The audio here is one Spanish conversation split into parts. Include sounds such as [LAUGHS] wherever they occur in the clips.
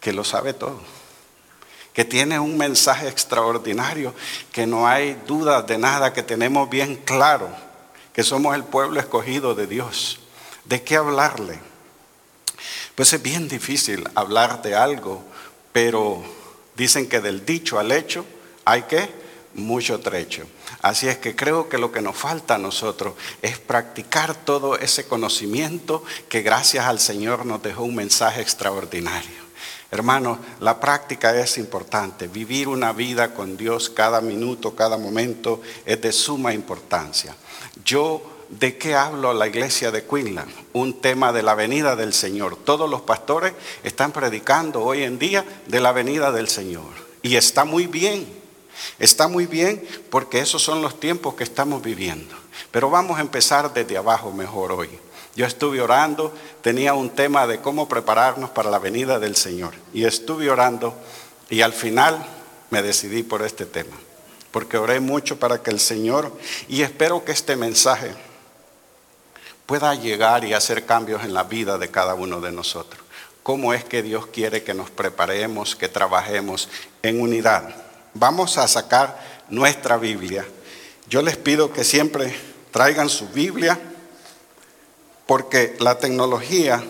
que lo sabe todo, que tiene un mensaje extraordinario, que no hay duda de nada, que tenemos bien claro que somos el pueblo escogido de Dios. ¿De qué hablarle? Pues es bien difícil hablar de algo, pero dicen que del dicho al hecho hay que mucho trecho. Así es que creo que lo que nos falta a nosotros es practicar todo ese conocimiento que gracias al Señor nos dejó un mensaje extraordinario. Hermanos, la práctica es importante. Vivir una vida con Dios cada minuto, cada momento es de suma importancia. Yo, ¿de qué hablo a la iglesia de Queensland? Un tema de la venida del Señor. Todos los pastores están predicando hoy en día de la venida del Señor. Y está muy bien. Está muy bien porque esos son los tiempos que estamos viviendo. Pero vamos a empezar desde abajo mejor hoy. Yo estuve orando, tenía un tema de cómo prepararnos para la venida del Señor. Y estuve orando y al final me decidí por este tema. Porque oré mucho para que el Señor, y espero que este mensaje pueda llegar y hacer cambios en la vida de cada uno de nosotros. ¿Cómo es que Dios quiere que nos preparemos, que trabajemos en unidad? Vamos a sacar nuestra Biblia. Yo les pido que siempre traigan su Biblia porque la tecnología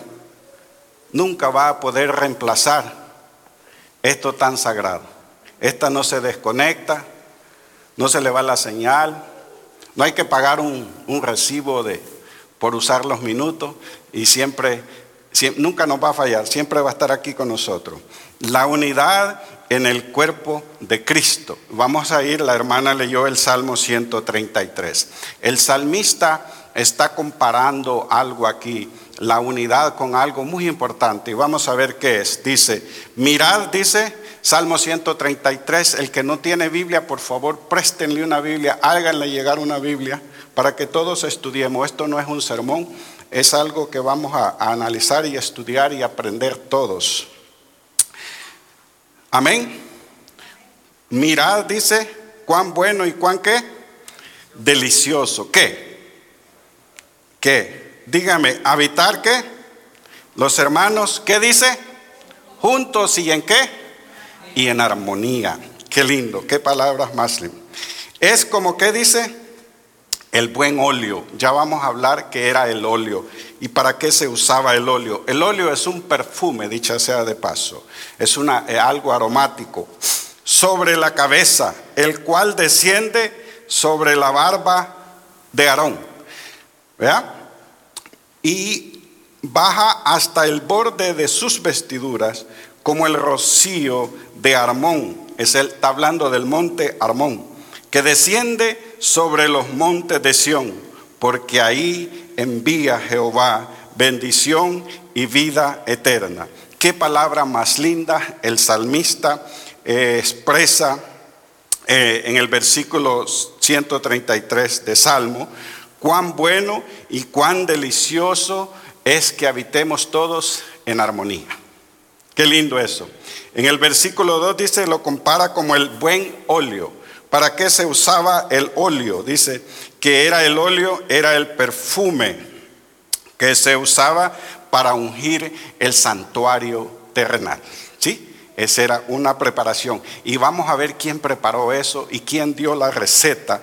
nunca va a poder reemplazar esto tan sagrado. Esta no se desconecta, no se le va la señal, no hay que pagar un, recibo de, por usar los minutos y siempre, siempre, nunca nos va a fallar, siempre va a estar aquí con nosotros. La unidad en el cuerpo de Cristo. Vamos a ir, la hermana leyó el Salmo 133. El salmista está comparando algo aquí, la unidad con algo muy importante. Y vamos a ver qué es. Dice, mirad, dice Salmo 133, el que no tiene Biblia, por favor, préstenle una Biblia, háganle llegar una Biblia para que todos estudiemos. Esto no es un sermón, es algo que vamos a, a analizar y estudiar y aprender todos. Amén. Mirad, dice, cuán bueno y cuán qué? Delicioso. ¿Qué? ¿Qué? Dígame, habitar qué? Los hermanos, ¿qué dice? Juntos y en qué? Y en armonía. Qué lindo, qué palabras más lindas. Es como que dice el buen óleo. Ya vamos a hablar qué era el óleo y para qué se usaba el óleo. El óleo es un perfume, dicha sea de paso. Es una, eh, algo aromático sobre la cabeza, el cual desciende sobre la barba de Aarón. ¿Vea? Y baja hasta el borde de sus vestiduras como el rocío de Armón. Es el, está hablando del monte Armón, que desciende sobre los montes de Sión, porque ahí envía Jehová bendición y vida eterna. Qué palabra más linda el salmista eh, expresa eh, en el versículo 133 de Salmo Cuán bueno y cuán delicioso es que habitemos todos en armonía. Qué lindo eso. En el versículo 2 dice, lo compara como el buen óleo. ¿Para qué se usaba el óleo? Dice que era el óleo, era el perfume que se usaba para ungir el santuario terrenal. ¿Sí? Esa era una preparación. Y vamos a ver quién preparó eso y quién dio la receta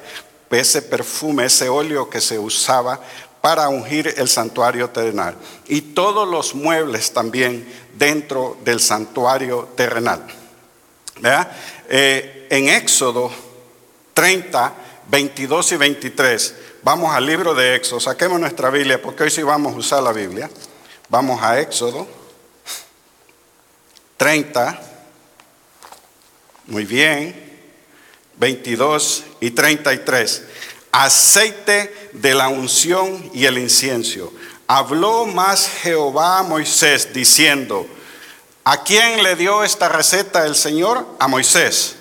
ese perfume, ese óleo que se usaba para ungir el santuario terrenal. Y todos los muebles también dentro del santuario terrenal. Eh, en Éxodo 30, 22 y 23, vamos al libro de Éxodo, saquemos nuestra Biblia, porque hoy sí vamos a usar la Biblia. Vamos a Éxodo 30, muy bien, 22 y 33. Aceite de la unción y el incienso. Habló más Jehová a Moisés diciendo, ¿a quién le dio esta receta el Señor? A Moisés.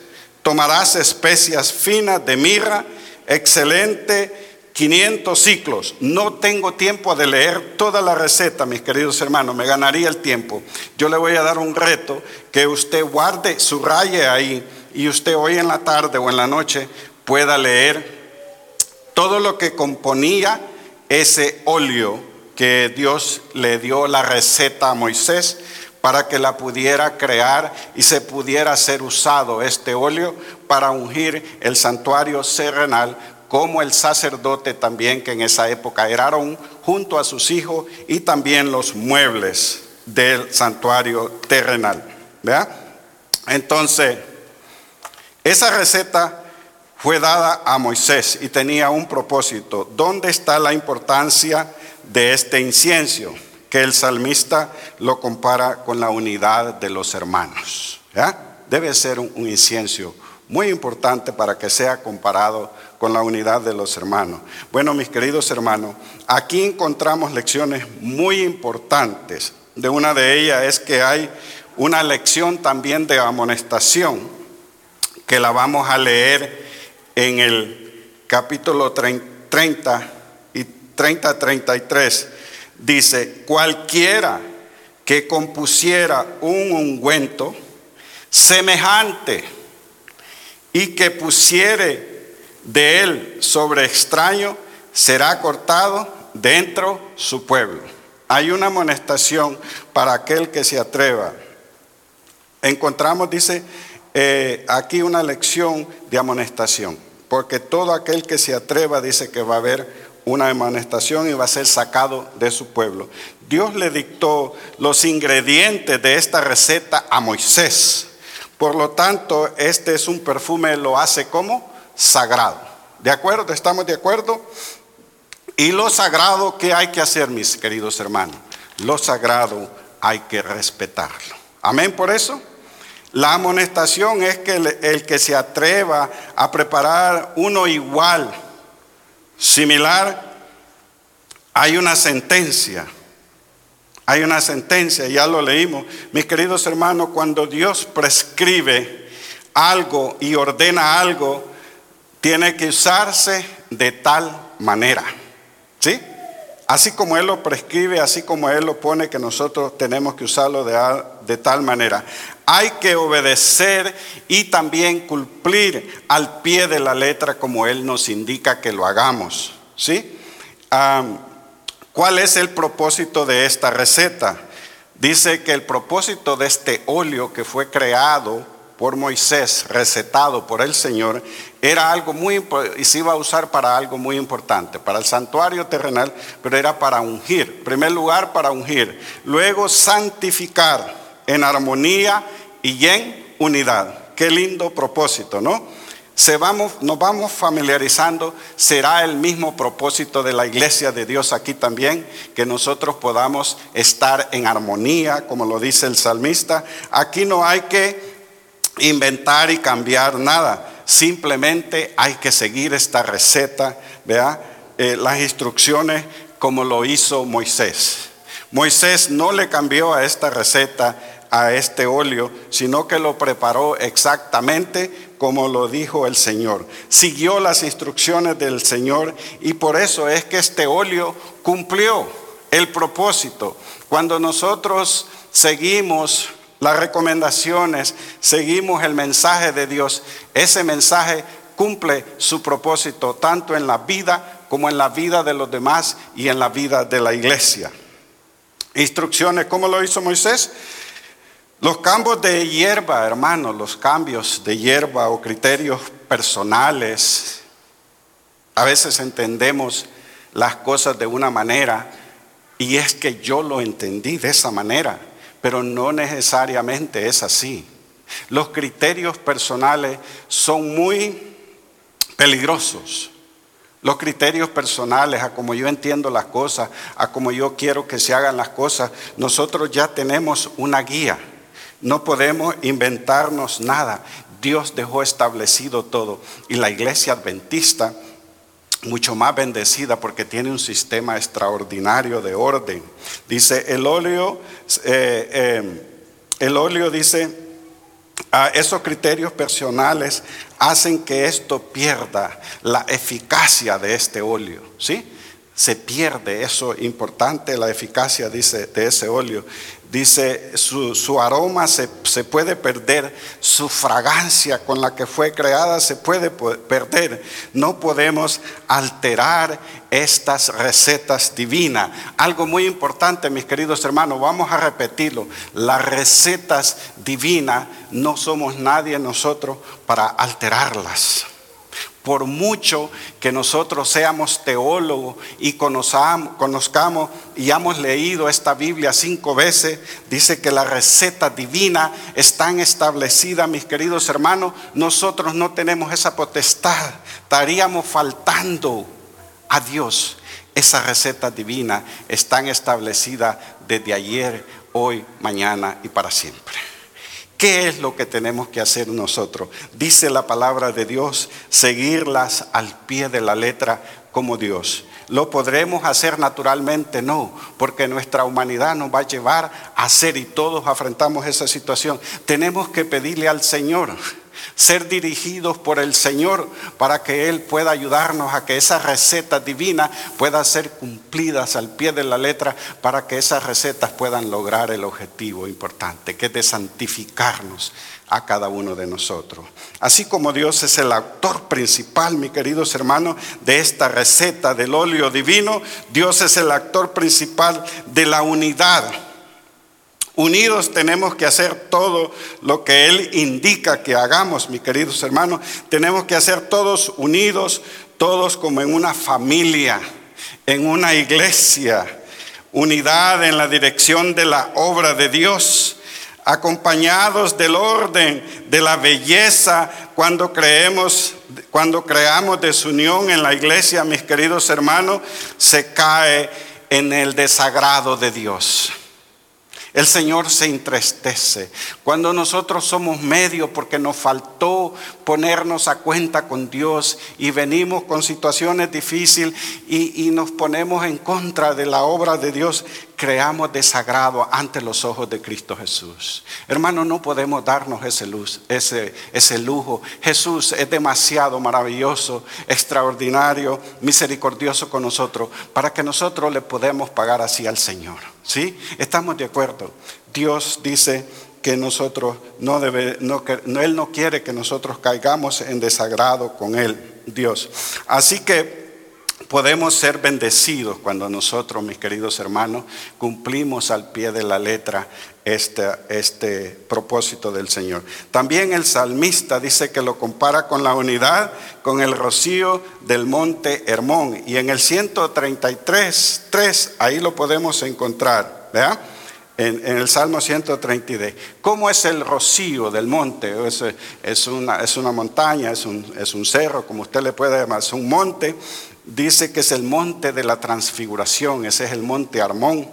Tomarás especias finas de mirra, excelente 500 ciclos. No tengo tiempo de leer toda la receta, mis queridos hermanos, me ganaría el tiempo. Yo le voy a dar un reto que usted guarde, subraye ahí y usted hoy en la tarde o en la noche pueda leer todo lo que componía ese óleo que Dios le dio la receta a Moisés para que la pudiera crear y se pudiera ser usado este óleo para ungir el santuario serenal como el sacerdote también que en esa época era Aarón junto a sus hijos y también los muebles del santuario terrenal. Entonces, esa receta fue dada a Moisés y tenía un propósito. ¿Dónde está la importancia de este incienso? Que el salmista lo compara con la unidad de los hermanos. Debe ser un, un incienso muy importante para que sea comparado con la unidad de los hermanos. Bueno, mis queridos hermanos, aquí encontramos lecciones muy importantes. De una de ellas es que hay una lección también de amonestación que la vamos a leer en el capítulo 30 y 30-33. Dice, cualquiera que compusiera un ungüento semejante y que pusiere de él sobre extraño, será cortado dentro su pueblo. Hay una amonestación para aquel que se atreva. Encontramos, dice, eh, aquí una lección de amonestación, porque todo aquel que se atreva dice que va a haber una amonestación y va a ser sacado de su pueblo. Dios le dictó los ingredientes de esta receta a Moisés. Por lo tanto, este es un perfume, lo hace como sagrado. ¿De acuerdo? ¿Estamos de acuerdo? Y lo sagrado, ¿qué hay que hacer, mis queridos hermanos? Lo sagrado hay que respetarlo. Amén por eso. La amonestación es que el, el, que se atreva a preparar uno igual, similar, hay una sentencia. Hay una sentencia, ya lo leímos. Mis queridos hermanos, cuando Dios prescribe algo y ordena algo, tiene que usarse de tal manera. ¿Sí? Así como Él lo prescribe, así como Él lo pone, que nosotros tenemos que usarlo de, tal manera. Hay que obedecer y también cumplir al pie de la letra como Él nos indica que lo hagamos. ¿Sí? ¿Cuál es el propósito de esta receta? Dice que el propósito de este óleo que fue creado por Moisés, recetado por el Señor, era algo muy y se iba a usar para algo muy importante, para el santuario terrenal, pero era para ungir. En primer lugar, para ungir. Luego, santificar en armonía y en unidad. Qué lindo propósito, ¿no? Se nos vamos familiarizando, será el mismo propósito de la iglesia de Dios aquí también, que nosotros podamos estar en armonía, como lo dice el salmista. Aquí no hay que inventar y cambiar nada. Simplemente hay que seguir esta receta, vea, eh, las instrucciones como lo hizo Moisés. Moisés no le cambió a esta receta, a este óleo, sino que lo preparó exactamente como lo dijo el Señor. Siguió las instrucciones del Señor y por eso es que este óleo cumplió el propósito. Cuando nosotros seguimos las recomendaciones, seguimos el mensaje de Dios, ese mensaje cumple su propósito tanto en la vida como en la vida de los demás y en la vida de la iglesia. Instrucciones, ¿cómo lo hizo Moisés? Los cambios de hierba, hermanos, los cambios de hierba o criterios personales, a veces entendemos las cosas de una manera y es que yo lo entendí de esa manera pero no necesariamente es así. Los criterios personales son muy peligrosos. Los criterios personales, a como yo entiendo las cosas, a como yo quiero que se hagan las cosas, nosotros ya tenemos una guía. No podemos inventarnos nada. Dios dejó establecido todo. Y la iglesia adventista mucho más bendecida porque tiene un sistema extraordinario de orden. Dice, el óleo, eh, eh, el óleo dice, a esos criterios personales hacen que esto pierda la eficacia de este óleo, ¿sí? Se pierde eso importante, la eficacia, dice, de ese óleo. Dice, su, aroma se, se, puede perder, su fragancia con la que fue creada se puede perder. No podemos alterar estas recetas divinas. Algo muy importante, mis queridos hermanos, vamos a repetirlo. Las recetas divinas no somos nadie nosotros para alterarlas por mucho que nosotros seamos teólogos y conozcamos, y hemos leído esta Biblia cinco veces, dice que la receta divina está establecida, mis queridos hermanos, nosotros no tenemos esa potestad, estaríamos faltando a Dios. Esa receta divina está establecida desde ayer, hoy, mañana y para siempre. ¿Qué es lo que tenemos que hacer nosotros? Dice la palabra de Dios, seguirlas al pie de la letra como Dios. ¿Lo podremos hacer naturalmente? No, porque nuestra humanidad nos va a llevar a hacer y todos afrontamos esa situación. Tenemos que pedirle al Señor ser dirigidos por el Señor para que Él pueda ayudarnos a que esa receta divina pueda ser cumplidas al pie de la letra para que esas recetas puedan lograr el objetivo importante, que es de santificarnos a cada uno de nosotros. Así como Dios es el autor principal, mis queridos hermanos, de esta receta del óleo divino, Dios es el actor principal de la unidad Unidos tenemos que hacer todo lo que Él indica que hagamos, mis queridos hermanos. Tenemos que hacer todos unidos, todos como en una familia, en una iglesia. Unidad en la dirección de la obra de Dios, acompañados del orden, de la belleza, cuando creemos, cuando creamos desunión en la iglesia, mis queridos hermanos, se cae en el desagrado de Dios. El Señor se entristece. Cuando nosotros somos medio porque nos faltó ponernos a cuenta con Dios y venimos con situaciones difíciles y, nos ponemos en contra de la obra de Dios, creamos desagrado ante los ojos de Cristo Jesús. Hermano, no podemos darnos ese, luz, ese, ese lujo. Jesús es demasiado maravilloso, extraordinario, misericordioso con nosotros, para que nosotros le podamos pagar así al Señor. ¿Sí? Estamos de acuerdo. Dios dice que nosotros no debe, no, Él no quiere que nosotros caigamos en desagrado con Él, Dios. Así que podemos ser bendecidos cuando nosotros, mis queridos hermanos, cumplimos al pie de la letra este, este propósito del Señor. También el salmista dice que lo compara con la unidad, con el rocío del monte Hermón. Y en el 133, 3, ahí lo podemos encontrar. ¿verdad? En, el Salmo 133. ¿Cómo es el rocío del monte? Es, una, es una, montaña, es un, es un, cerro, como usted le puede llamar, es un monte dice que es el monte de la transfiguración, ese es el monte Armón.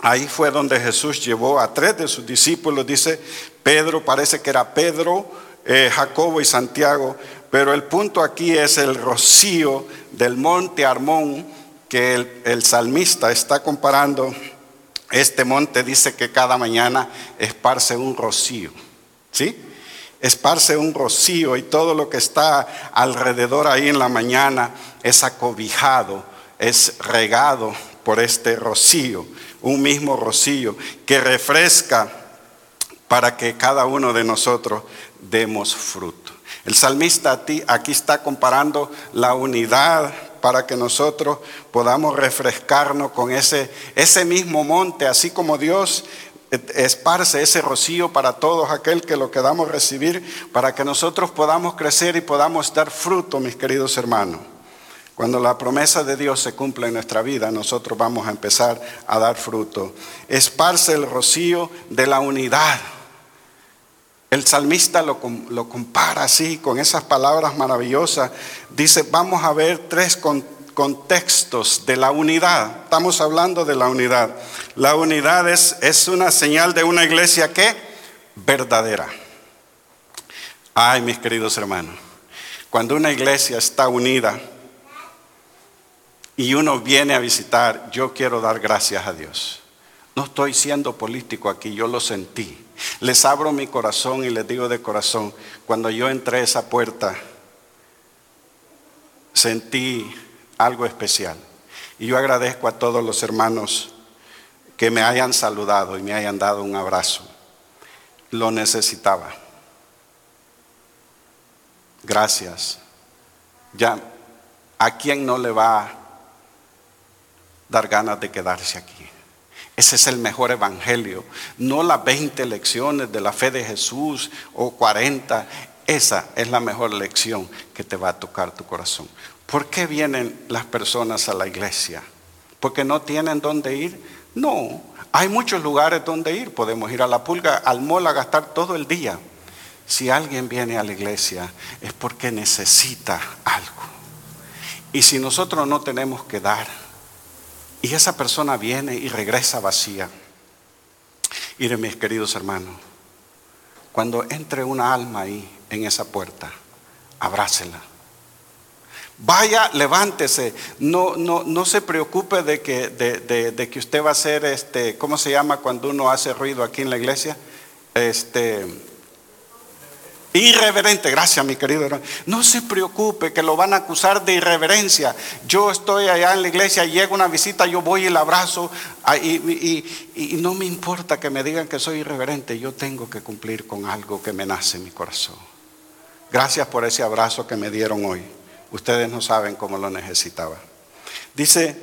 Ahí fue donde Jesús llevó a tres de sus discípulos, dice Pedro, parece que era Pedro, eh, Jacobo y Santiago, pero el punto aquí es el rocío del monte Armón que el, el salmista está comparando. Este monte dice que cada mañana esparce un rocío, ¿sí? Esparce un rocío y todo lo que está alrededor ahí en la mañana es acobijado, es regado por este rocío, un mismo rocío que refresca para que cada uno de nosotros demos fruto. El salmista aquí está comparando la unidad para que nosotros podamos refrescarnos con ese, ese mismo monte, así como Dios esparce ese rocío para todos aquel que lo queramos recibir, para que nosotros podamos crecer y podamos dar fruto, mis queridos hermanos. Cuando la promesa de Dios se cumple en nuestra vida, nosotros vamos a empezar a dar fruto. Esparce el rocío de la unidad. El salmista lo, lo compara así, con esas palabras maravillosas. Dice, vamos a ver tres contextos contextos de la unidad. Estamos hablando de la unidad. La unidad es, es una señal de una iglesia que verdadera. Ay, mis queridos hermanos, cuando una iglesia está unida y uno viene a visitar, yo quiero dar gracias a Dios. No estoy siendo político aquí, yo lo sentí. Les abro mi corazón y les digo de corazón, cuando yo entré a esa puerta, sentí algo especial. Y yo agradezco a todos los hermanos que me hayan saludado y me hayan dado un abrazo. Lo necesitaba. Gracias. Ya, ¿a quién no le va a dar ganas de quedarse aquí? Ese es el mejor evangelio. No las 20 lecciones de la fe de Jesús o 40. Esa es la mejor lección que te va a tocar tu corazón. ¿Por qué vienen las personas a la iglesia? ¿Porque no tienen dónde ir? No, hay muchos lugares donde ir. Podemos ir a la pulga, al mall a gastar todo el día. Si alguien viene a la iglesia es porque necesita algo. Y si nosotros no tenemos que dar, y esa persona viene y regresa vacía, miren mis queridos hermanos, cuando entre una alma ahí en esa puerta, abrácela. Vaya, levántese. No, no, no se preocupe de que, de, que usted va a ser, este, ¿cómo se llama cuando uno hace ruido aquí en la iglesia? Este, Irreverente, gracias mi querido hermano. No se preocupe que lo van a acusar de irreverencia. Yo estoy allá en la iglesia, llega una visita, yo voy y la abrazo ah, y, y, no me importa que me digan que soy irreverente, yo tengo que cumplir con algo que me nace en mi corazón. Gracias por ese abrazo que me dieron hoy. Ustedes no saben cómo lo necesitaba. Dice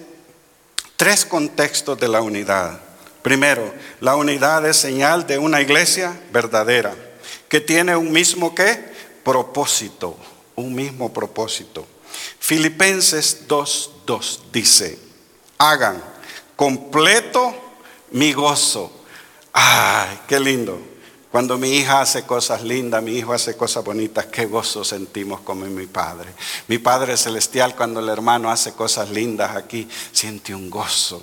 tres contextos de la unidad. Primero, la unidad es señal de una iglesia verdadera que tiene un mismo qué? Propósito, un mismo propósito. Filipenses 2.2 dice, hagan completo mi gozo. Ay, qué lindo. Cuando mi hija hace cosas lindas, mi hijo hace cosas bonitas, qué gozo sentimos como mi Padre. Mi Padre Celestial, cuando el hermano hace cosas lindas aquí, siente un gozo.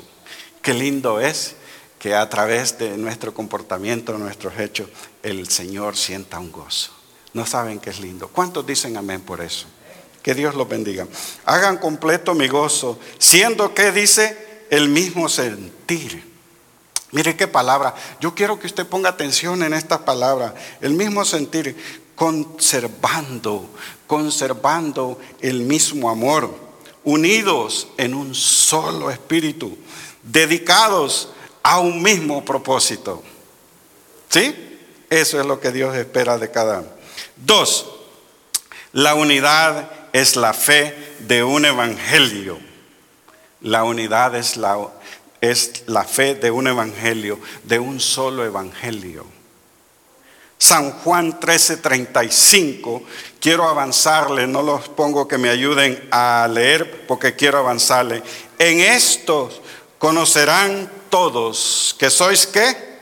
Qué lindo es que a través de nuestro comportamiento, nuestros hechos, el Señor sienta un gozo. No saben que es lindo. ¿Cuántos dicen amén por eso? Que Dios los bendiga. Hagan completo mi gozo, siendo que dice el mismo sentir. Mire qué palabra. Yo quiero que usted ponga atención en esta palabra. El mismo sentir, conservando, conservando el mismo amor, unidos en un solo espíritu, dedicados a un mismo propósito. ¿Sí? Eso es lo que Dios espera de cada uno. Dos, la unidad es la fe de un evangelio. La unidad es la, es la fe de un evangelio, de un solo evangelio. San Juan 13:35, quiero avanzarle, no los pongo que me ayuden a leer porque quiero avanzarle. En estos conocerán todos que sois qué?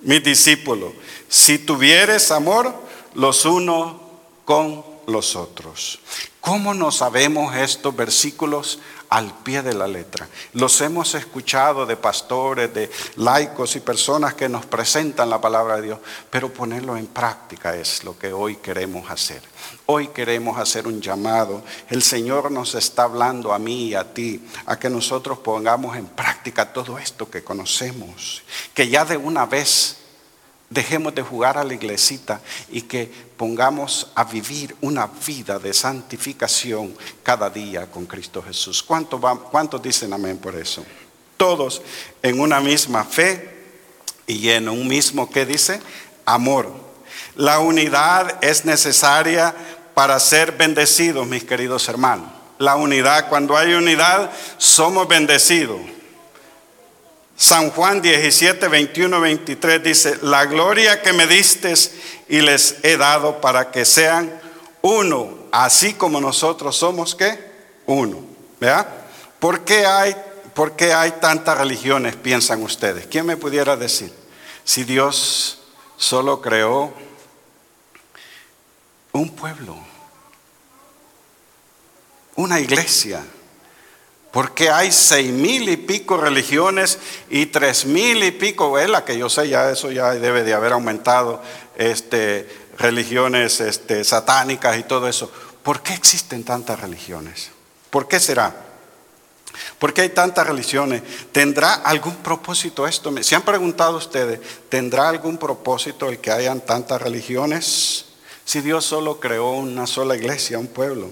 Mis discípulos. Si tuvieres amor los unos con los otros. ¿Cómo no sabemos estos versículos al pie de la letra? Los hemos escuchado de pastores, de laicos y personas que nos presentan la palabra de Dios, pero ponerlo en práctica es lo que hoy queremos hacer. Hoy queremos hacer un llamado. El Señor nos está hablando a mí y a ti, a que nosotros pongamos en práctica todo esto que conocemos, que ya de una vez dejemos de jugar a la iglesita y que pongamos a vivir una vida de santificación cada día con Cristo Jesús. ¿Cuántos, ¿Cuántos dicen amén por eso? Todos en una misma fe y en un mismo, ¿qué dice? Amor. La unidad es necesaria para ser bendecidos, mis queridos hermanos. La unidad, cuando hay unidad, somos bendecidos. San Juan 17, 21, 23 dice, la gloria que me diste y les he dado para que sean uno, así como nosotros somos, ¿qué? Uno. ¿Verdad? ¿Por qué hay, por qué hay tantas religiones, piensan ustedes? ¿Quién me pudiera decir? Si Dios solo creó un pueblo, una iglesia. Porque hay seis mil y pico religiones y tres mil y pico, es la que yo sé, ya eso ya debe de haber aumentado, este, religiones este, satánicas y todo eso. ¿Por qué existen tantas religiones? ¿Por qué será? ¿Por qué hay tantas religiones? ¿Tendrá algún propósito esto? ¿Se han preguntado ustedes, ¿tendrá algún propósito el que hayan tantas religiones? Si Dios solo creó una sola iglesia, un pueblo.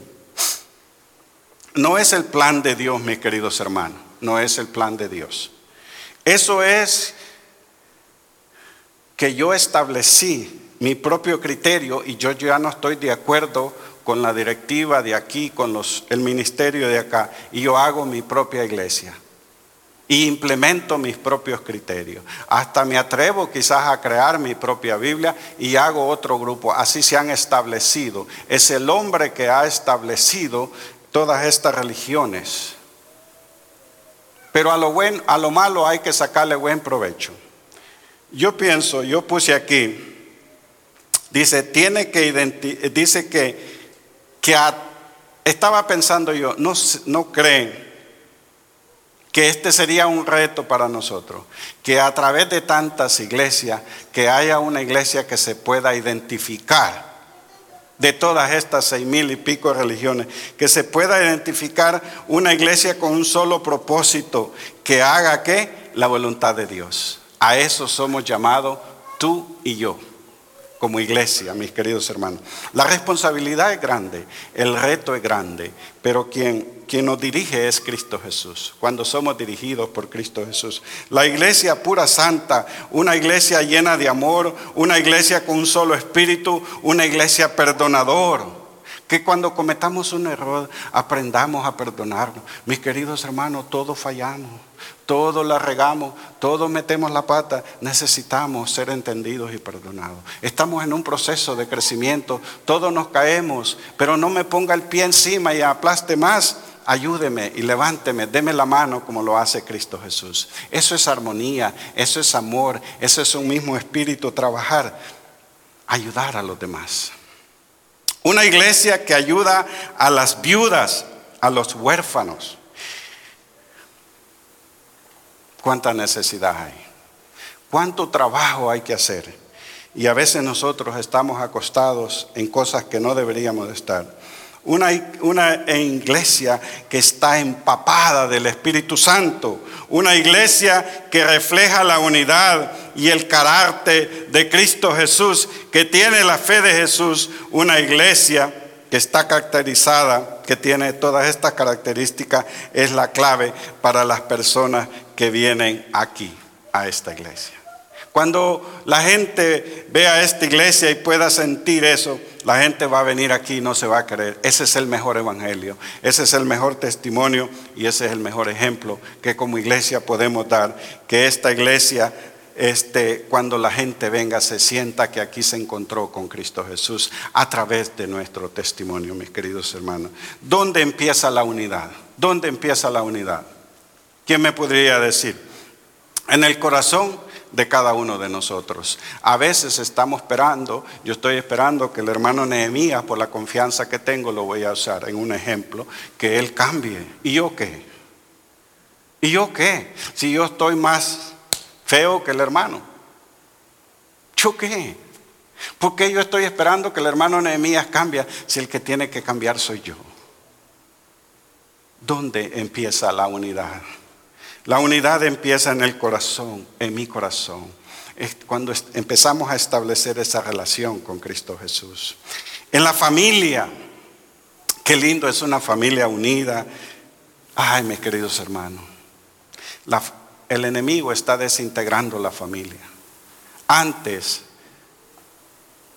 No es el plan de Dios, mis queridos hermanos, no es el plan de Dios. Eso es que yo establecí mi propio criterio y yo ya no estoy de acuerdo con la directiva de aquí, con el ministerio de acá, y yo hago mi propia iglesia y implemento mis propios criterios. Hasta me atrevo quizás a crear mi propia Biblia y hago otro grupo. Así se han establecido. Es el hombre que ha establecido todas estas religiones. Pero a lo, buen, a lo malo hay que sacarle buen provecho. Yo pienso, yo puse aquí, dice, tiene que dice que, que estaba pensando yo, no, no creen que este sería un reto para nosotros, que a través de tantas iglesias, que haya una iglesia que se pueda identificar de todas estas seis mil y pico religiones, que se pueda identificar una iglesia con un solo propósito, que haga que la voluntad de Dios. A eso somos llamados tú y yo, como iglesia, mis queridos hermanos. La responsabilidad es grande, el reto es grande, pero quien, quien nos dirige es Cristo Jesús, cuando somos dirigidos por Cristo Jesús. La iglesia pura santa, una iglesia llena de amor, una iglesia con un solo espíritu, una iglesia perdonador que cuando cometamos un error aprendamos a perdonarnos. Mis queridos hermanos, todos fallamos, todos la regamos, todos metemos la pata. Necesitamos ser entendidos y perdonados. Estamos en un proceso de crecimiento, todos nos caemos, pero no me ponga el pie encima y aplaste más. Ayúdeme y levánteme, deme la mano como lo hace Cristo Jesús. Eso es armonía, eso es amor, eso es un mismo espíritu, trabajar, ayudar a los demás. Una iglesia que ayuda a las viudas, a los huérfanos. ¿Cuánta necesidad hay? ¿Cuánto trabajo hay que hacer? Y a veces nosotros estamos acostados en cosas que no deberíamos estar. Una, una, iglesia que está empapada del Espíritu Santo, una iglesia que refleja la unidad y el carácter de Cristo Jesús, que tiene la fe de Jesús, una iglesia que está caracterizada, que tiene todas estas características, es la clave para las personas que vienen aquí, a esta iglesia. Cuando la gente vea esta iglesia y pueda sentir eso, la gente va a venir aquí y no se va a creer. Ese es el mejor evangelio, ese es el mejor testimonio y ese es el mejor ejemplo que como iglesia podemos dar. Que esta iglesia, este, cuando la gente venga, se sienta que aquí se encontró con Cristo Jesús a través de nuestro testimonio, mis queridos hermanos. ¿Dónde empieza la unidad? ¿Dónde empieza la unidad? ¿Quién me podría decir? En el corazón de cada uno de nosotros. A veces estamos esperando, yo estoy esperando que el hermano Nehemías, por la confianza que tengo, lo voy a usar en un ejemplo, que él cambie. ¿Y yo qué? ¿Y yo qué? Si yo estoy más feo que el hermano. ¿Yo qué? ¿Por qué yo estoy esperando que el hermano Nehemías cambie si el que tiene que cambiar soy yo? ¿Dónde empieza la unidad? La unidad empieza en el corazón, en mi corazón, es cuando empezamos a establecer esa relación con Cristo Jesús. En la familia, qué lindo es una familia unida. Ay, mis queridos hermanos, el enemigo está desintegrando la familia. Antes,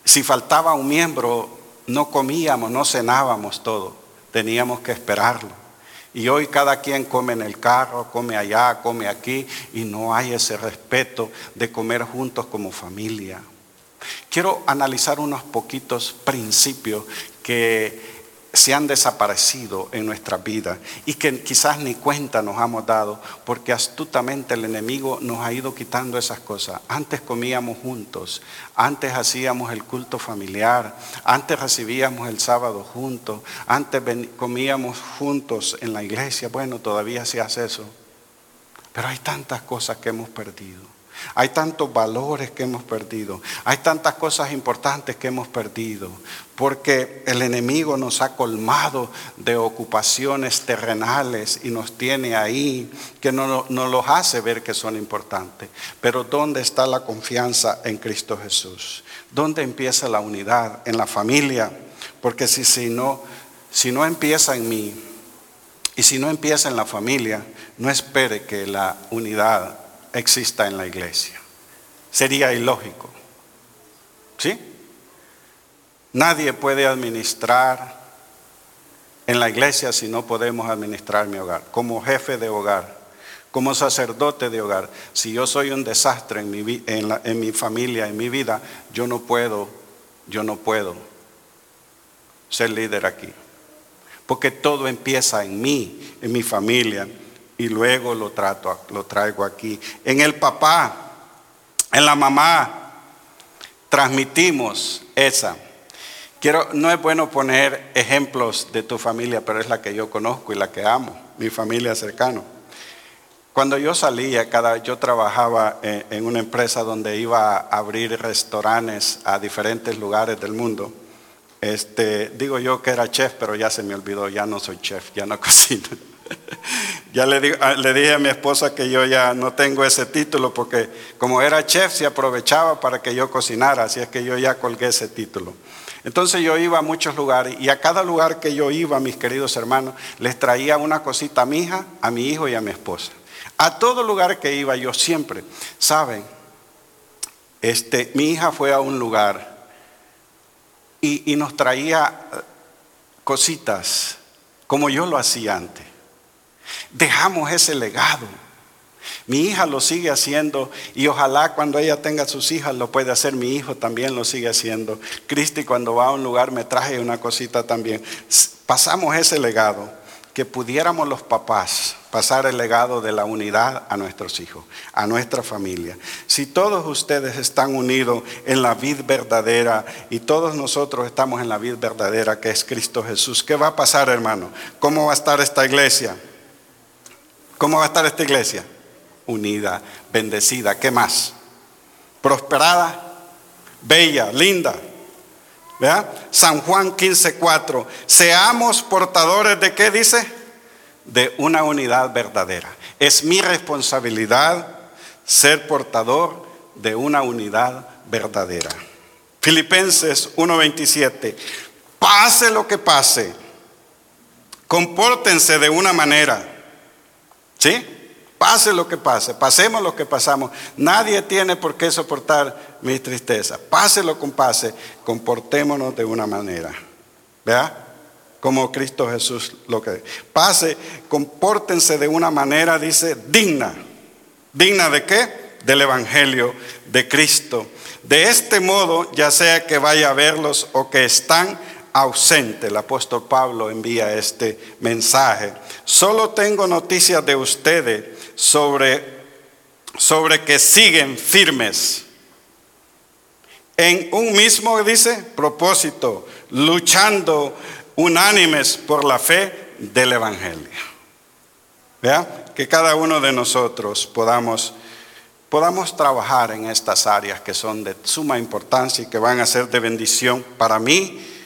si faltaba un miembro, no comíamos, no cenábamos todo, teníamos que esperarlo. Y hoy cada quien come en el carro, come allá, come aquí, y no hay ese respeto de comer juntos como familia. Quiero analizar unos poquitos principios que se han desaparecido en nuestra vida y que quizás ni cuenta nos hemos dado porque astutamente el enemigo nos ha ido quitando esas cosas. Antes comíamos juntos, antes hacíamos el culto familiar, antes recibíamos el sábado juntos, antes comíamos juntos en la iglesia. Bueno, todavía se hace eso, pero hay tantas cosas que hemos perdido. Hay tantos valores que hemos perdido. Hay tantas cosas importantes que hemos perdido. Porque el enemigo nos ha colmado de ocupaciones terrenales y nos tiene ahí que no, nos los hace ver que son importantes. Pero ¿dónde está la confianza en Cristo Jesús? ¿Dónde empieza la unidad? En la familia. Porque si, si, no, si no empieza en mí y si no empieza en la familia, no espere que la unidad exista en la iglesia. Sería ilógico. ¿Sí? Nadie puede administrar en la iglesia si no podemos administrar mi hogar. Como jefe de hogar, como sacerdote de hogar, si yo soy un desastre en mi, en, en mi familia, en mi vida, yo no puedo, yo no puedo ser líder aquí. Porque todo empieza en mí, en mi familia, y luego lo, trato, lo traigo aquí. En el papá, en la mamá, transmitimos esa. Quiero, no es bueno poner ejemplos de tu familia, pero es la que yo conozco y la que amo, mi familia cercana. Cuando yo salía, cada, yo trabajaba en, en una empresa donde iba a abrir restaurantes a diferentes lugares del mundo. Este, digo yo que era chef, pero ya se me olvidó, ya no soy chef, ya no [LAUGHS] cocino. [LAUGHS] ya le, ah, le, dije a mi esposa que yo ya no tengo ese título porque como era chef se aprovechaba para que yo cocinara, así es que yo ya colgué ese título. Entonces yo iba a muchos lugares y a cada lugar que yo iba, mis queridos hermanos, les traía una cosita a mi hija, a mi hijo y a mi esposa. A todo lugar que iba yo siempre, ¿saben? Este, mi hija fue a un lugar y, y nos traía eh, cositas como yo lo hacía antes. Dejamos ese legado. Mi hija lo sigue haciendo y ojalá cuando ella tenga sus hijas lo puede hacer. Mi hijo también lo sigue haciendo. Cristi cuando va a un lugar me traje una cosita también. Pasamos ese legado, que pudiéramos los papás pasar el legado de la unidad a nuestros hijos, a nuestra familia. Si todos ustedes están unidos en la vida verdadera y todos nosotros estamos en la vida verdadera que es Cristo Jesús, ¿qué va a pasar hermano? ¿Cómo va a estar esta iglesia? ¿Cómo va a estar esta iglesia? Unida, bendecida, ¿qué más? Prosperada, bella, linda. ¿Verdad? San Juan 15:4. Seamos portadores de qué dice? De una unidad verdadera. Es mi responsabilidad ser portador de una unidad verdadera. Filipenses 1:27. Pase lo que pase, compórtense de una manera ¿Sí? Pase lo que pase, pasemos lo que pasamos. Nadie tiene por qué soportar mi tristeza. Pase lo que pase, comportémonos de una manera. ¿Vea? Como Cristo Jesús lo que. Pase, compórtense de una manera, dice, digna. ¿Digna de qué? Del Evangelio de Cristo. De este modo, ya sea que vaya a verlos o que están ausente. El apóstol Pablo envía este mensaje. Solo tengo noticias de ustedes sobre, sobre que siguen firmes en un mismo, dice, propósito, luchando unánimes por la fe del Evangelio. ¿Vea? Que cada uno de nosotros podamos, podamos trabajar en estas áreas que son de suma importancia y que van a ser de bendición para mí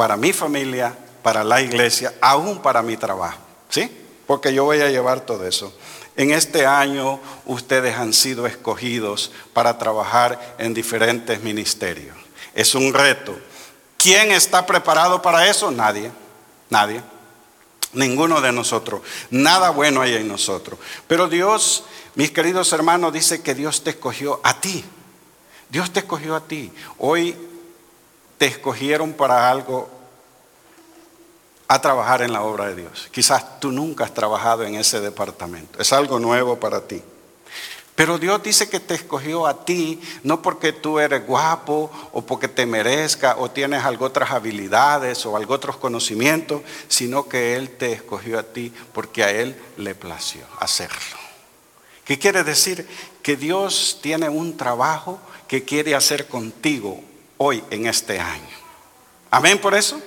para mi familia, para la iglesia, aún para mi trabajo. ¿Sí? Porque yo voy a llevar todo eso. En este año ustedes han sido escogidos para trabajar en diferentes ministerios. Es un reto. ¿Quién está preparado para eso? Nadie. Nadie. Ninguno de nosotros. Nada bueno hay en nosotros. Pero Dios, mis queridos hermanos, dice que Dios te escogió a ti. Dios te escogió a ti. Hoy te escogieron para algo a trabajar en la obra de Dios. Quizás tú nunca has trabajado en ese departamento. Es algo nuevo para ti. Pero Dios dice que te escogió a ti, no porque tú eres guapo o porque te merezca o tienes algo otras habilidades o algo otros conocimientos, sino que Él te escogió a ti porque a Él le plació hacerlo. ¿Qué quiere decir? Que Dios tiene un trabajo que quiere hacer contigo hoy en este año. Amén por eso.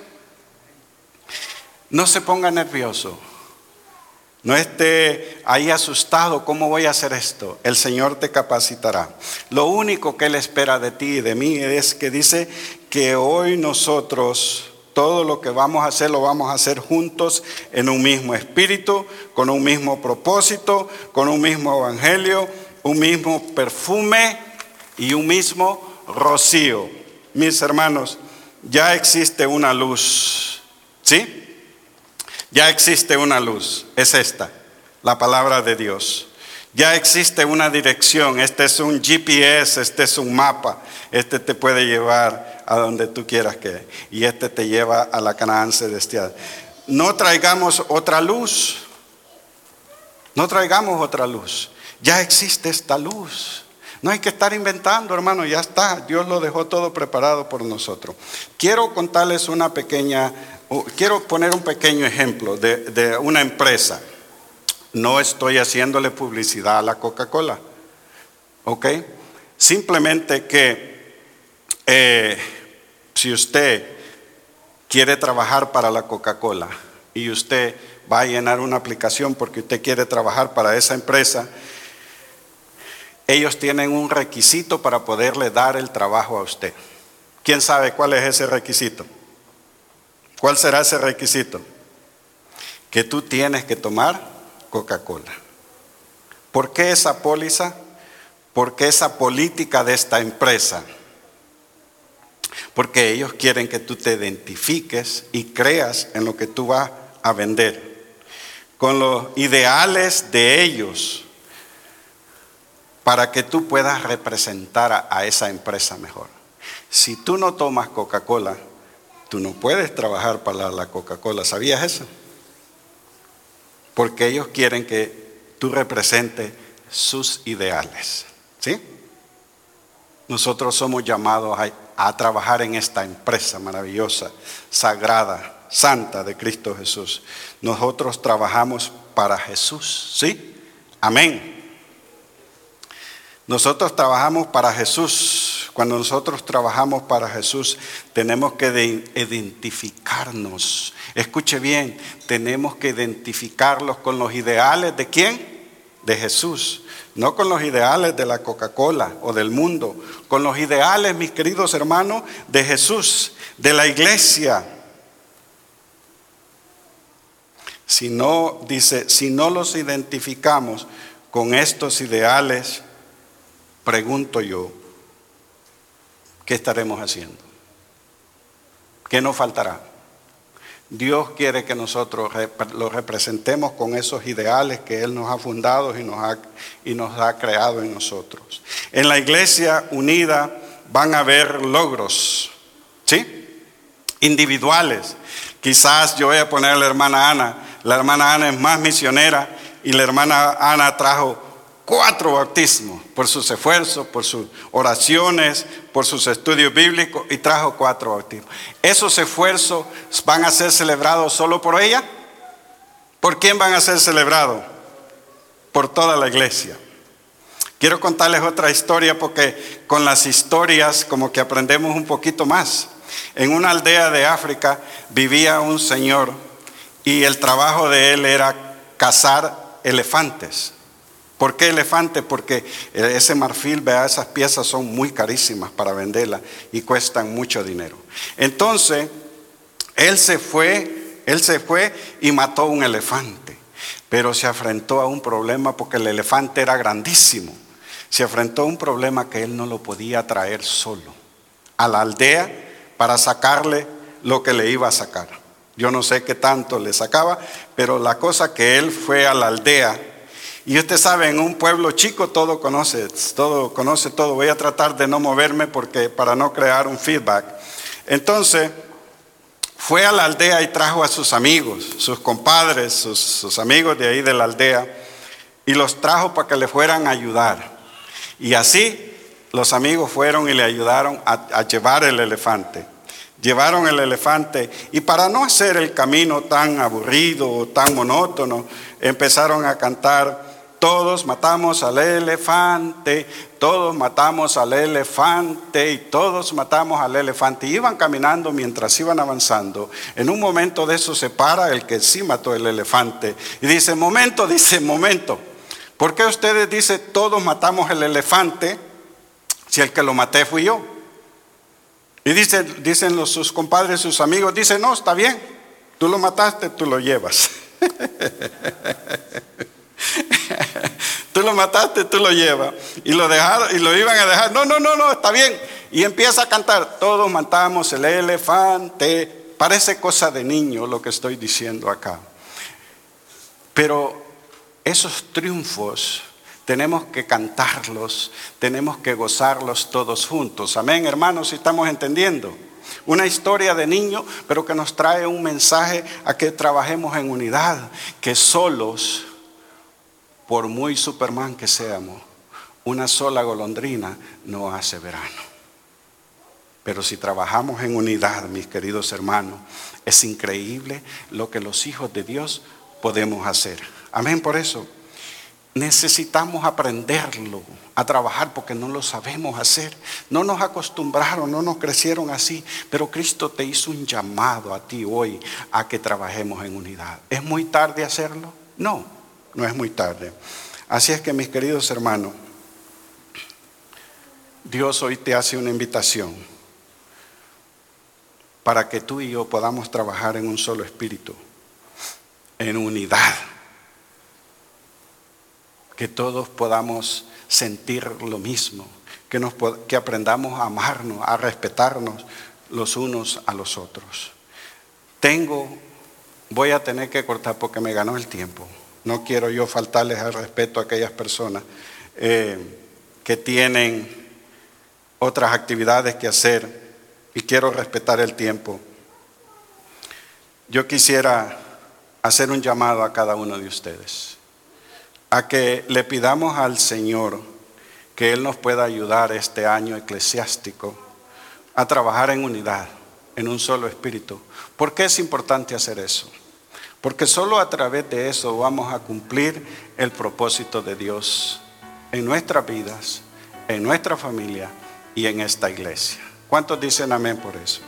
No se ponga nervioso. No esté ahí asustado, ¿cómo voy a hacer esto? El Señor te capacitará. Lo único que Él espera de ti y de mí es que dice que hoy nosotros todo lo que vamos a hacer lo vamos a hacer juntos en un mismo espíritu, con un mismo propósito, con un mismo evangelio, un mismo perfume y un mismo rocío mis hermanos, ya existe una luz. ¿Sí? Ya existe una luz. Es esta, la palabra de Dios. Ya existe una dirección, este es un GPS, este es un mapa, este te puede llevar a donde tú quieras que, y este te lleva a la Canaán celestial. No traigamos otra luz, no traigamos otra luz, ya existe esta luz. No hay que estar inventando, hermano, ya está. Dios lo dejó todo preparado por nosotros. Quiero contarles una pequeña, quiero poner un pequeño ejemplo de, de una empresa. No estoy haciéndole publicidad a la Coca-Cola. ¿Ok? Simplemente que eh, si usted quiere trabajar para la Coca-Cola y usted va a llenar una aplicación porque usted quiere trabajar para esa empresa, ellos tienen un requisito para poderle dar el trabajo a usted. ¿Quién sabe cuál es ese requisito? ¿Cuál será ese requisito? Que tú tienes que tomar Coca-Cola. ¿Por qué esa póliza? ¿Por qué esa política de esta empresa? Porque ellos quieren que tú te identifiques y creas en lo que tú vas a vender. Con los ideales de ellos para que tú puedas representar a, esa empresa mejor. Si tú no tomas Coca-Cola, tú no puedes trabajar para la Coca-Cola. ¿Sabías eso? porque ellos quieren que tú representes sus ideales. ¿Sí? Nosotros somos llamados a, a, trabajar en esta empresa maravillosa, sagrada, santa de Cristo Jesús. Nosotros trabajamos para Jesús. ¿Sí? Amén. Nosotros trabajamos para Jesús. Cuando nosotros trabajamos para Jesús, tenemos que identificarnos. Escuche bien, tenemos que identificarlos con los ideales de quién? De Jesús. No con los ideales de la Coca-Cola o del mundo, con los ideales, mis queridos hermanos, de Jesús, de la iglesia. Si no, dice, si no los identificamos con estos ideales, pregunto yo, ¿qué estaremos haciendo? ¿Qué nos faltará? Dios quiere que nosotros lo representemos con esos ideales que Él nos ha fundado y nos ha, y nos ha creado en nosotros. En la iglesia unida van a haber logros, ¿sí? Individuales. Quizás yo voy a poner a la hermana Ana. La hermana Ana es más misionera y la hermana Ana trajo cuatro bautismos por sus esfuerzos, por sus oraciones, por sus estudios bíblicos y trajo cuatro bautismos. ¿Esos esfuerzos van a ser celebrados solo por ella? ¿Por quién van a ser celebrados? Por toda la iglesia. Quiero contarles otra historia porque con las historias como que aprendemos un poquito más. En una aldea de África vivía un señor y el trabajo de él era cazar elefantes. ¿Por qué elefante? Porque ese marfil, vea, esas piezas son muy carísimas para venderlas y cuestan mucho dinero. Entonces, él se fue, él se fue y mató un elefante, pero se enfrentó a un problema porque el elefante era grandísimo. Se enfrentó a un problema que él no lo podía traer solo a la aldea para sacarle lo que le iba a sacar. Yo no sé qué tanto le sacaba, pero la cosa que él fue a la aldea y usted sabe, en un pueblo chico todo conoce, todo conoce todo. Voy a tratar de no moverme porque para no crear un feedback. Entonces, fue a la aldea y trajo a sus amigos, sus compadres, sus, amigos de ahí de la aldea, y los trajo para que le fueran a ayudar. Y así los amigos fueron y le ayudaron a, a llevar el elefante. Llevaron el elefante y para no hacer el camino tan aburrido o tan monótono, empezaron a cantar todos matamos al elefante, todos matamos al elefante y todos matamos al elefante. Y iban caminando mientras iban avanzando. En un momento de eso se para el que sí mató el elefante y dice, momento, dice, momento. ¿Por qué ustedes dicen todos matamos el elefante si el que lo maté fui yo? Y dicen, dicen los, sus compadres, sus amigos, dicen, no, está bien, tú lo mataste, tú lo llevas. [LAUGHS] lo mataste, tú lo llevas. Y lo dejaron, y lo iban a dejar. No, no, no, no, está bien. Y empieza a cantar. Todos matamos el elefante. Parece cosa de niño lo que estoy diciendo acá. Pero esos triunfos tenemos que cantarlos, tenemos que gozarlos todos juntos. Amén, hermanos, si estamos entendiendo. Una historia de niño, pero que nos trae un mensaje a que trabajemos en unidad, que solos, por muy Superman que seamos, una sola golondrina no hace verano. Pero si trabajamos en unidad, mis queridos hermanos, es increíble lo que los hijos de Dios podemos hacer. Amén por eso. Necesitamos aprenderlo a trabajar porque no lo sabemos hacer. No nos acostumbraron, no nos crecieron así, pero Cristo te hizo un llamado a ti hoy a que trabajemos en unidad. ¿Es muy tarde hacerlo? No, no es muy tarde. Así es que mis queridos hermanos, Dios hoy te hace una invitación para que tú y yo podamos trabajar en un solo espíritu, en unidad, que todos podamos sentir lo mismo, que, nos, que aprendamos a amarnos, a respetarnos los unos a los otros. Tengo, voy a tener que cortar porque me ganó el tiempo. No quiero yo faltarles al respeto a aquellas personas eh, que tienen otras actividades que hacer y quiero respetar el tiempo. Yo quisiera hacer un llamado a cada uno de ustedes, a que le pidamos al Señor que Él nos pueda ayudar este año eclesiástico a trabajar en unidad, en un solo espíritu. ¿Por qué es importante hacer eso? Porque solo a través de eso vamos a cumplir el propósito de Dios en nuestras vidas, en nuestra familia y en esta iglesia. ¿Cuántos dicen amén por eso?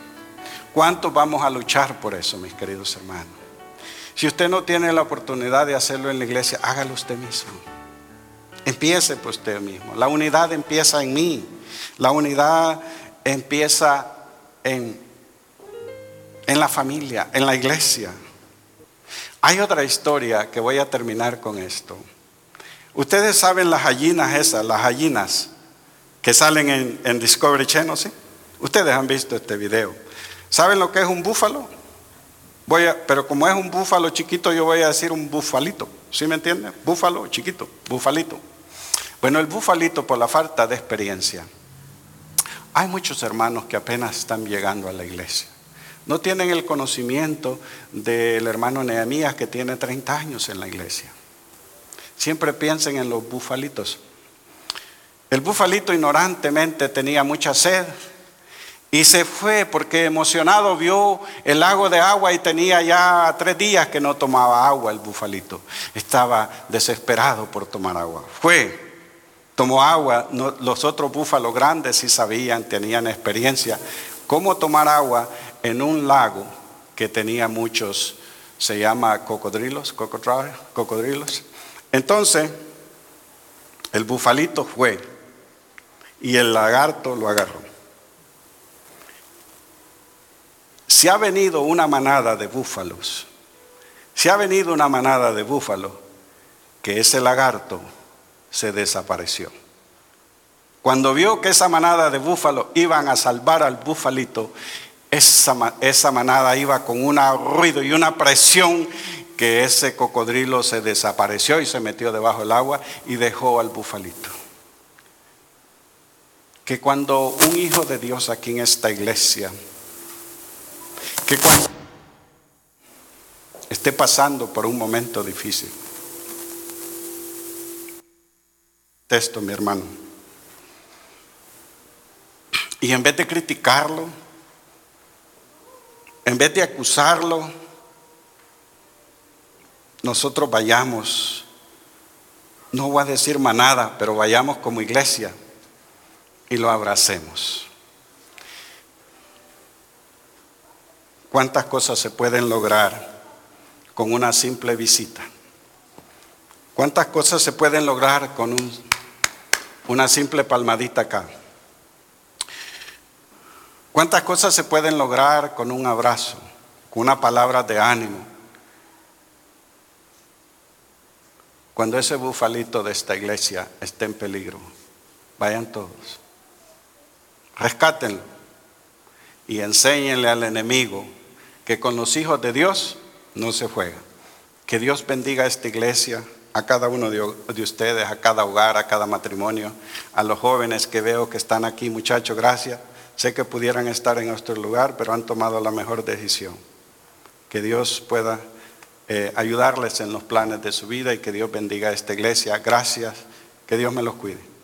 ¿Cuántos vamos a luchar por eso, mis queridos hermanos? Si usted no tiene la oportunidad de hacerlo en la iglesia, hágalo usted mismo. Empiece por usted mismo. La unidad empieza en mí. La unidad empieza en, en la familia, en la iglesia. Hay otra historia que voy a terminar con esto. Ustedes saben las gallinas esas, las gallinas que salen en, Discovery Channel, ¿sí? Ustedes han visto este video. ¿Saben lo que es un búfalo? Voy a, pero como es un búfalo chiquito, yo voy a decir un bufalito. ¿Sí me entienden? Búfalo chiquito, bufalito. Bueno, el bufalito por la falta de experiencia. Hay muchos hermanos que apenas están llegando a la iglesia. No tienen el conocimiento del hermano Nehemías que tiene 30 años en la iglesia. Siempre piensen en los bufalitos. El bufalito ignorantemente tenía mucha sed y se fue porque emocionado vio el lago de agua y tenía ya tres días que no tomaba agua el bufalito. Estaba desesperado por tomar agua. Fue, tomó agua. los otros búfalos grandes sí sabían, tenían experiencia cómo tomar agua en un lago que tenía muchos, se llama cocodrilos, cocodrilos. Entonces, el bufalito fue y el lagarto lo agarró. Si ha venido una manada de búfalos, si ha venido una manada de búfalos, que ese lagarto se desapareció. Cuando vio que esa manada de búfalos iban a salvar al búfalito, esa, esa manada iba con un ruido y una presión que ese cocodrilo se desapareció y se metió debajo del agua y dejó al bufalito. Que cuando un hijo de Dios aquí en esta iglesia, que cuando esté pasando por un momento difícil, texto mi hermano, y en vez de criticarlo, en vez de acusarlo, nosotros vayamos, no voy a decir manada, pero vayamos como iglesia y lo abracemos. ¿Cuántas cosas se pueden lograr con una simple visita? ¿Cuántas cosas se pueden lograr con una simple palmadita acá? ¿Cuántas cosas se pueden lograr con un abrazo, con una palabra de ánimo? Cuando ese bufalito de esta iglesia esté en peligro, vayan todos rescátenlo y enséñenle al enemigo que con los hijos de Dios no se juega. Que Dios bendiga a esta iglesia, a cada uno de, de ustedes, a cada hogar, a cada matrimonio, a los jóvenes que veo que están aquí, muchachos, gracias. Sé que pudieran estar en nuestro lugar, pero han tomado la mejor decisión. Que Dios pueda eh, ayudarles en los planes de su vida y que Dios bendiga a esta iglesia. Gracias. Que Dios me los cuide.